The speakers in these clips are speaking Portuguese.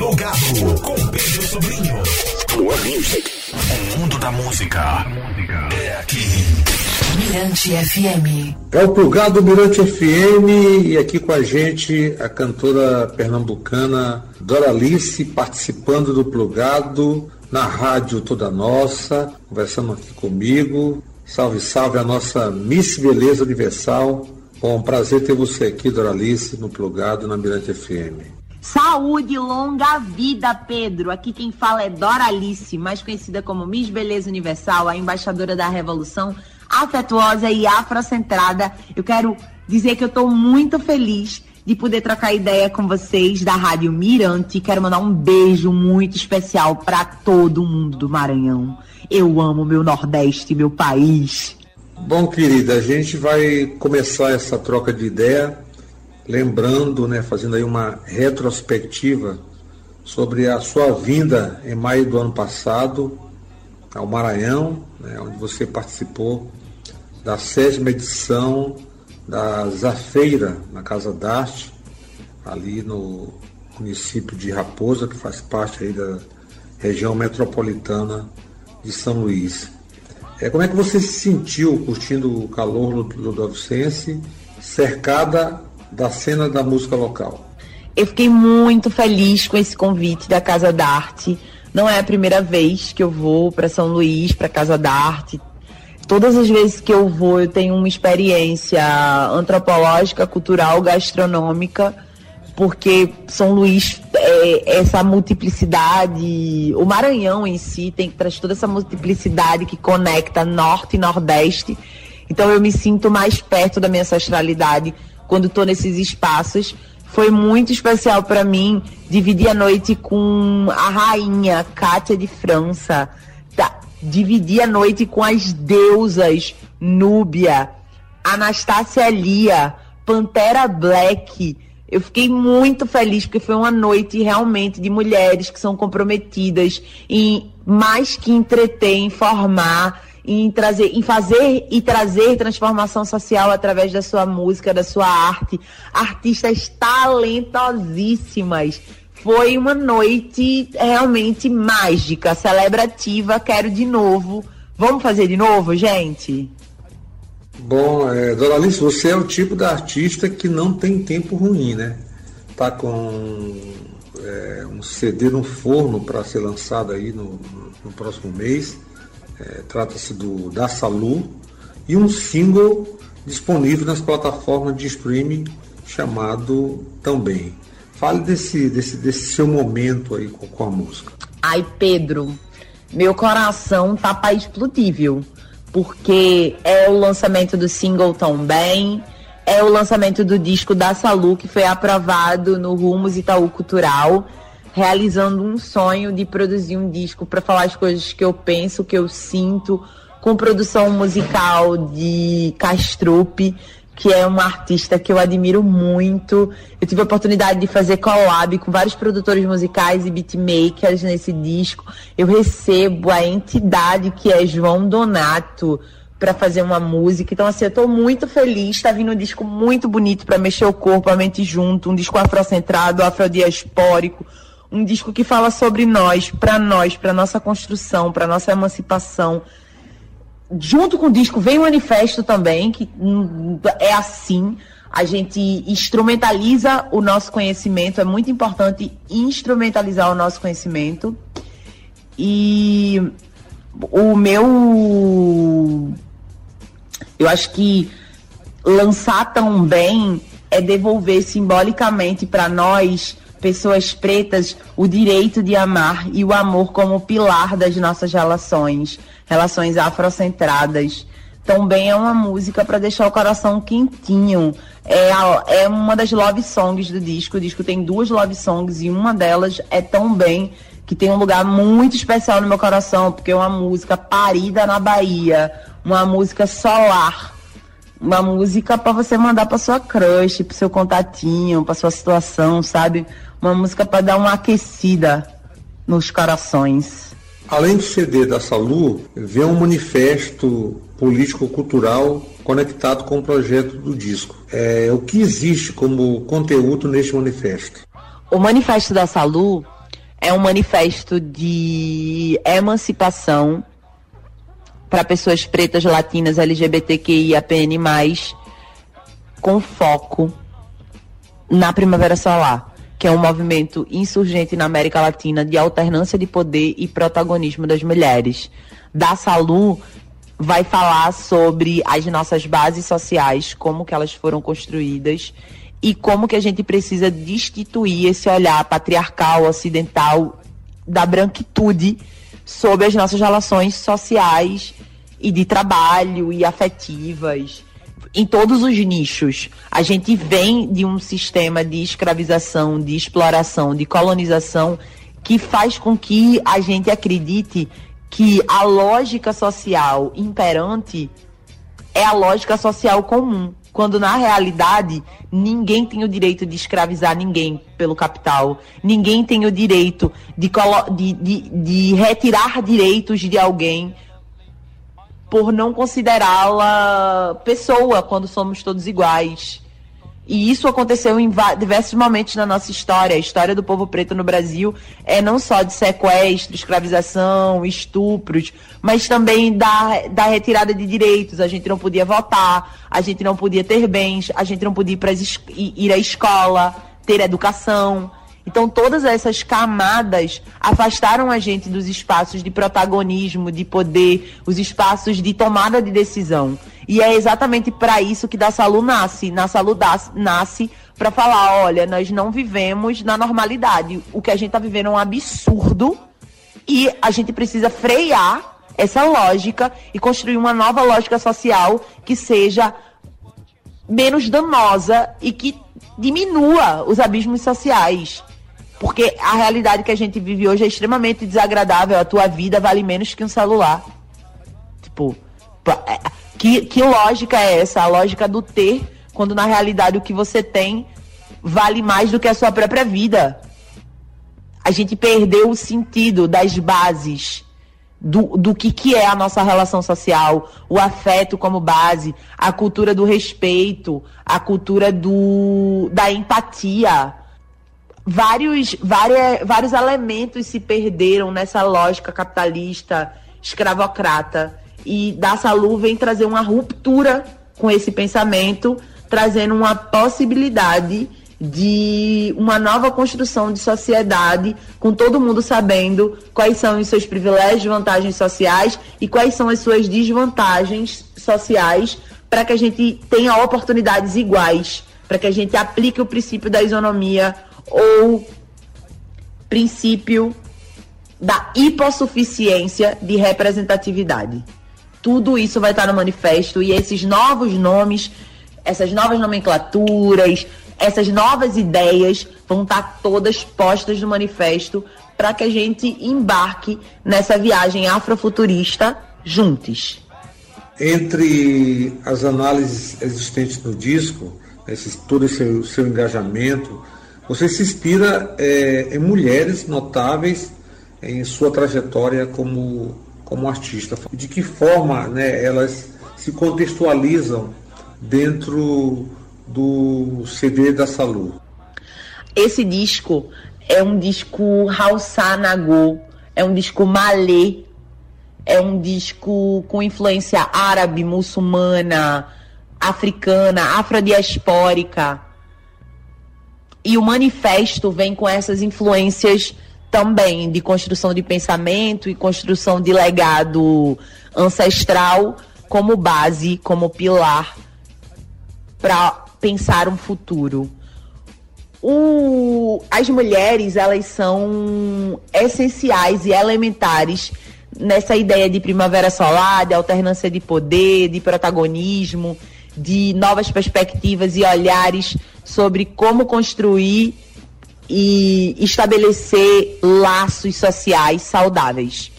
Plugado com Pedro Sobrinho. Plug Music. O mundo da música é aqui. Mirante FM. É o Plugado Mirante FM e aqui com a gente a cantora pernambucana Doralice participando do Plugado na rádio Toda Nossa, conversando aqui comigo. Salve, salve a nossa Miss Beleza Universal. Bom, prazer ter você aqui, Doralice, no Plugado na Mirante FM. Saúde, longa vida, Pedro. Aqui quem fala é Doralice, mais conhecida como Miss Beleza Universal, a embaixadora da Revolução, afetuosa e afrocentrada. Eu quero dizer que eu estou muito feliz de poder trocar ideia com vocês da Rádio Mirante. Quero mandar um beijo muito especial para todo mundo do Maranhão. Eu amo meu Nordeste, meu país. Bom, querida, a gente vai começar essa troca de ideia lembrando, né, fazendo aí uma retrospectiva sobre a sua vinda em maio do ano passado ao Maranhão, né, onde você participou da sétima edição da Zafeira na Casa d'Arte, ali no município de Raposa, que faz parte aí da região metropolitana de São Luís. É, como é que você se sentiu curtindo o calor ludovicense, cercada da cena da música local? Eu fiquei muito feliz com esse convite da Casa da Arte. Não é a primeira vez que eu vou para São Luís, para Casa da Arte. Todas as vezes que eu vou, eu tenho uma experiência antropológica, cultural, gastronômica, porque São Luís, é, essa multiplicidade, o Maranhão em si tem traz toda essa multiplicidade que conecta norte e nordeste. Então eu me sinto mais perto da minha ancestralidade quando estou nesses espaços. Foi muito especial para mim dividir a noite com a rainha Cátia de França, tá? dividir a noite com as deusas Núbia, Anastácia Lia, Pantera Black. Eu fiquei muito feliz porque foi uma noite realmente de mulheres que são comprometidas em mais que entreter, informar em trazer, em fazer e trazer transformação social através da sua música, da sua arte. Artistas talentosíssimas. Foi uma noite realmente mágica, celebrativa. Quero de novo. Vamos fazer de novo, gente? Bom, é, Dona Alice, você é o tipo da artista que não tem tempo ruim, né? Tá com é, um CD no forno para ser lançado aí no, no próximo mês é, Trata-se do Da Salu e um single disponível nas plataformas de streaming chamado Também. Fale desse, desse, desse seu momento aí com, com a música. Ai, Pedro, meu coração tá para explodível, porque é o lançamento do single Também, é o lançamento do disco da Salu, que foi aprovado no Rumos Itaú Cultural realizando um sonho de produzir um disco para falar as coisas que eu penso, que eu sinto, com produção musical de Castrupe, que é uma artista que eu admiro muito. Eu tive a oportunidade de fazer collab com vários produtores musicais e beatmakers nesse disco. Eu recebo a entidade que é João Donato para fazer uma música. Então, assim, eu estou muito feliz. Está vindo um disco muito bonito para mexer o corpo, a mente junto, um disco afrocentrado, afrodiaspórico um disco que fala sobre nós, para nós, para nossa construção, para nossa emancipação. Junto com o disco vem o manifesto também, que é assim. A gente instrumentaliza o nosso conhecimento, é muito importante instrumentalizar o nosso conhecimento. E o meu. Eu acho que lançar também é devolver simbolicamente para nós pessoas pretas o direito de amar e o amor como pilar das nossas relações, relações afrocentradas. Também é uma música para deixar o coração quentinho. É, a, é uma das love songs do disco. O disco tem duas love songs e uma delas é tão bem que tem um lugar muito especial no meu coração, porque é uma música parida na Bahia, uma música solar uma música para você mandar para sua crush, para seu contatinho, para sua situação, sabe? Uma música para dar uma aquecida nos corações. Além do CD da Salu, vem um manifesto político-cultural conectado com o projeto do disco. É, o que existe como conteúdo neste manifesto? O manifesto da Salu é um manifesto de emancipação para pessoas pretas, latinas, LGBTQIAPN+, com foco na Primavera Solar, que é um movimento insurgente na América Latina de alternância de poder e protagonismo das mulheres. Da Salu vai falar sobre as nossas bases sociais, como que elas foram construídas e como que a gente precisa destituir esse olhar patriarcal, ocidental, da branquitude sobre as nossas relações sociais e de trabalho e afetivas em todos os nichos. A gente vem de um sistema de escravização, de exploração, de colonização que faz com que a gente acredite que a lógica social imperante é a lógica social comum quando na realidade ninguém tem o direito de escravizar ninguém pelo capital, ninguém tem o direito de, de, de, de retirar direitos de alguém por não considerá-la pessoa quando somos todos iguais. E isso aconteceu em diversos momentos na nossa história. A história do povo preto no Brasil é não só de sequestro, escravização, estupros, mas também da, da retirada de direitos. A gente não podia votar, a gente não podia ter bens, a gente não podia ir, ir à escola, ter educação. Então, todas essas camadas afastaram a gente dos espaços de protagonismo, de poder, os espaços de tomada de decisão. E é exatamente para isso que Da Salu nasce. Na Salu nasce para falar: olha, nós não vivemos na normalidade. O que a gente está vivendo é um absurdo e a gente precisa frear essa lógica e construir uma nova lógica social que seja menos danosa e que diminua os abismos sociais. Porque a realidade que a gente vive hoje é extremamente desagradável. A tua vida vale menos que um celular. Tipo, é, que, que lógica é essa? A lógica do ter, quando na realidade o que você tem vale mais do que a sua própria vida. A gente perdeu o sentido das bases do, do que, que é a nossa relação social, o afeto como base, a cultura do respeito, a cultura do, da empatia vários, várias, vários elementos se perderam nessa lógica capitalista, escravocrata. E Da Salu vem trazer uma ruptura com esse pensamento, trazendo uma possibilidade de uma nova construção de sociedade, com todo mundo sabendo quais são os seus privilégios, vantagens sociais e quais são as suas desvantagens sociais, para que a gente tenha oportunidades iguais, para que a gente aplique o princípio da isonomia ou princípio da hipossuficiência de representatividade. Tudo isso vai estar no manifesto e esses novos nomes, essas novas nomenclaturas, essas novas ideias vão estar todas postas no manifesto para que a gente embarque nessa viagem afrofuturista juntos. Entre as análises existentes no disco, esse, todo esse seu, engajamento, você se inspira é, em mulheres notáveis em sua trajetória como, como artista. De que forma né, elas se contextualizam dentro do CD da Salu? Esse disco é um disco Hausa Nagô, é um disco malê, é um disco com influência árabe, muçulmana, africana, afrodiaspórica e o manifesto vem com essas influências também de construção de pensamento e construção de legado ancestral como base, como pilar para pensar um futuro. O, as mulheres, elas são essenciais e elementares nessa ideia de primavera solar, de alternância de poder, de protagonismo, de novas perspectivas e olhares sobre como construir e estabelecer laços sociais saudáveis.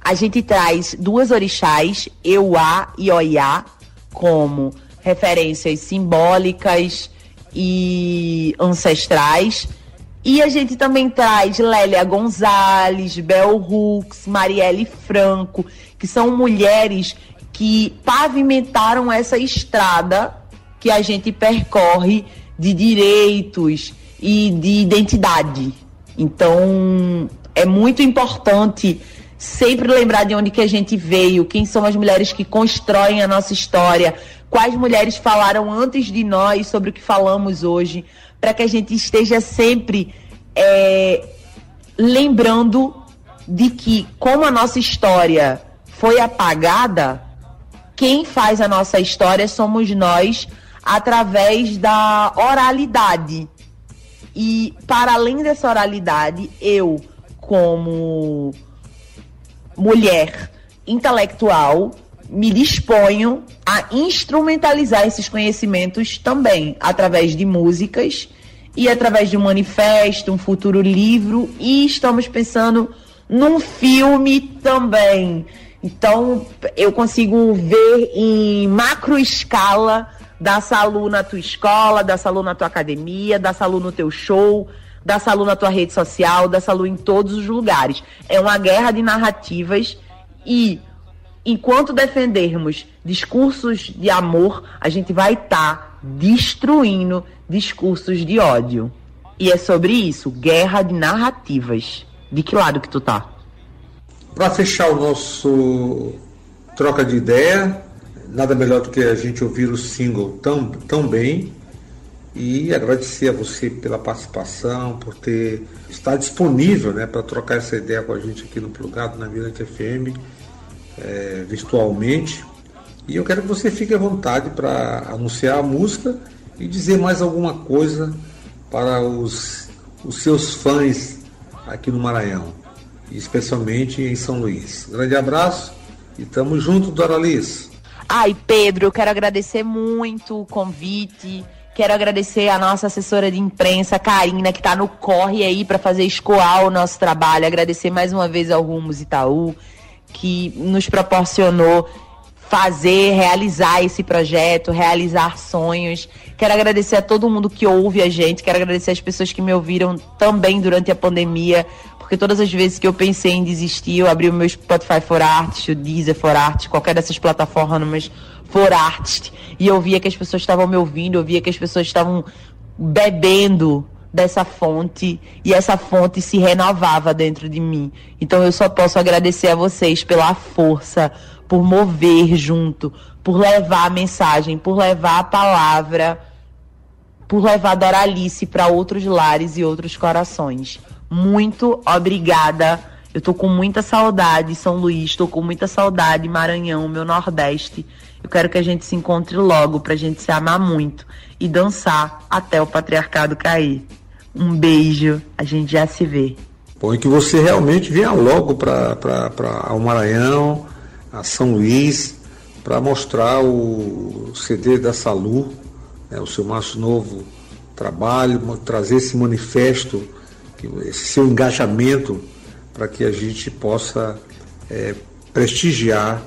A gente traz duas orixás, Euá e Oiá, como referências simbólicas e ancestrais. E a gente também traz Lélia Gonzalez, Bel Hooks, Marielle Franco, que são mulheres que pavimentaram essa estrada que a gente percorre de direitos e de identidade, Então, é muito importante sempre lembrar de onde que a gente veio, quem são as mulheres que constroem a nossa história, quais mulheres falaram antes de nós sobre o que falamos hoje, para que a gente esteja sempre é, lembrando de que, como a nossa história foi apagada, quem faz a nossa história somos nós através da oralidade. E para além dessa oralidade, eu, como mulher intelectual, me disponho a instrumentalizar esses conhecimentos também, através de músicas e através de um manifesto, um futuro livro, e estamos pensando num filme também. Então, eu consigo ver em macro escala da saúde na tua escola, da saúde na tua academia, da saúde no teu show, da saúde na tua rede social, da saúde em todos os lugares. É uma guerra de narrativas e enquanto defendermos discursos de amor, a gente vai estar tá destruindo discursos de ódio. E é sobre isso, guerra de narrativas. De que lado que tu tá? Para fechar o nosso troca de ideia, nada melhor do que a gente ouvir o single tão, tão bem e agradecer a você pela participação, por ter estar disponível né, para trocar essa ideia com a gente aqui no Plugado, na Mirante FM, é, virtualmente. E eu quero que você fique à vontade para anunciar a música e dizer mais alguma coisa para os, os seus fãs aqui no Maranhão, especialmente em São Luís. Grande abraço e tamo junto, Doralice. Ai, Pedro, eu quero agradecer muito o convite. Quero agradecer a nossa assessora de imprensa, Karina, que está no corre aí para fazer escoar o nosso trabalho. Agradecer mais uma vez ao Rumos Itaú, que nos proporcionou fazer, realizar esse projeto, realizar sonhos. Quero agradecer a todo mundo que ouve a gente, quero agradecer as pessoas que me ouviram também durante a pandemia, porque todas as vezes que eu pensei em desistir, eu abri o meu Spotify for Artist, o Deezer for Artist, qualquer dessas plataformas for Artist, e eu via que as pessoas estavam me ouvindo, eu via que as pessoas estavam bebendo dessa fonte e essa fonte se renovava dentro de mim. Então eu só posso agradecer a vocês pela força, por mover junto, por levar a mensagem, por levar a palavra, por levar a Doralice para outros lares e outros corações. Muito obrigada. Eu tô com muita saudade, São Luís, tô com muita saudade, Maranhão, meu Nordeste. Eu quero que a gente se encontre logo pra gente se amar muito e dançar até o patriarcado cair. Um beijo, a gente já se vê. Bom, e que você realmente venha logo para o Maranhão, a São Luís, para mostrar o CD da Salu, né, o seu mais novo trabalho, trazer esse manifesto esse seu engajamento para que a gente possa é, prestigiar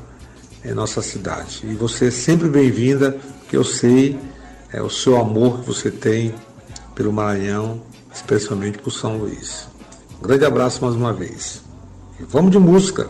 é, nossa cidade. E você é sempre bem-vinda, porque eu sei é, o seu amor que você tem pelo Maranhão, especialmente por São Luís. Um grande abraço mais uma vez. E vamos de música.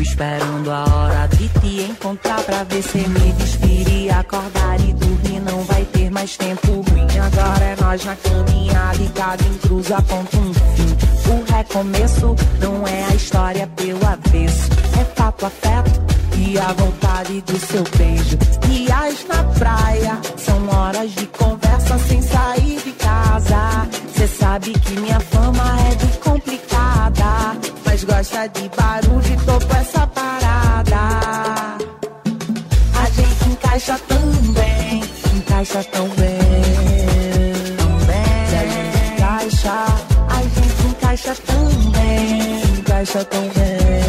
Esperando a hora de te encontrar pra ver se me despir e acordar e dormir. Não vai ter mais tempo ruim. Agora é nós na caminhada e cada cruza aponta um fim. O recomeço não é a história pelo avesso. É fato, afeto e a vontade do seu beijo. Dias na praia são horas de conversa sem sair de casa. Cê sabe que minha encaixa tão bem, tão bem. Se a gente encaixa, a gente encaixa tão bem, encaixa tão bem.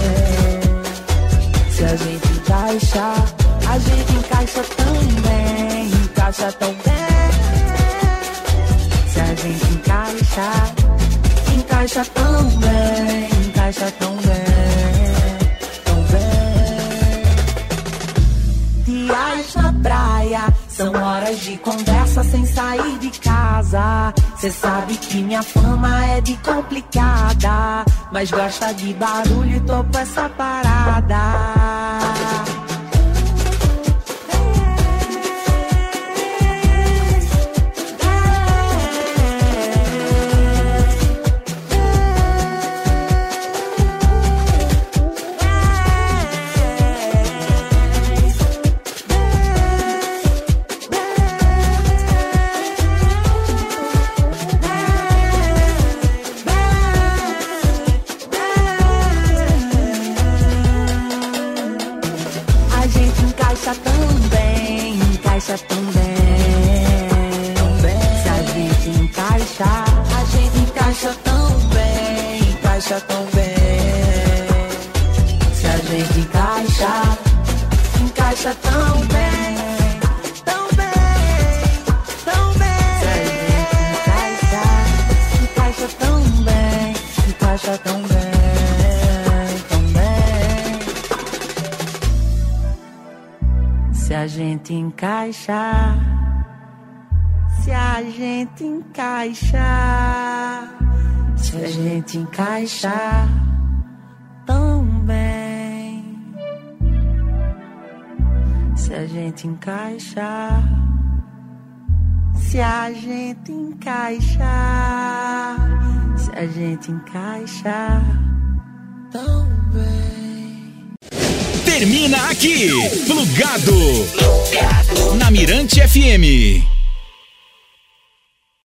Se a gente encaixa, a gente encaixa tão bem, encaixa tão bem. Se a gente encaixa, encaixa tão bem, encaixa tão bem, tão bem. Na praia, são horas de conversa sem sair de casa. Cê sabe que minha fama é de complicada, mas gosta de barulho e topo essa parada. Encaixa tão gente encaixa, se a gente encaixa, se a gente encaixa tão bem, se a gente encaixa, se a gente encaixa, se a gente encaixa tão bem. Termina aqui, Plugado. Na Mirante FM.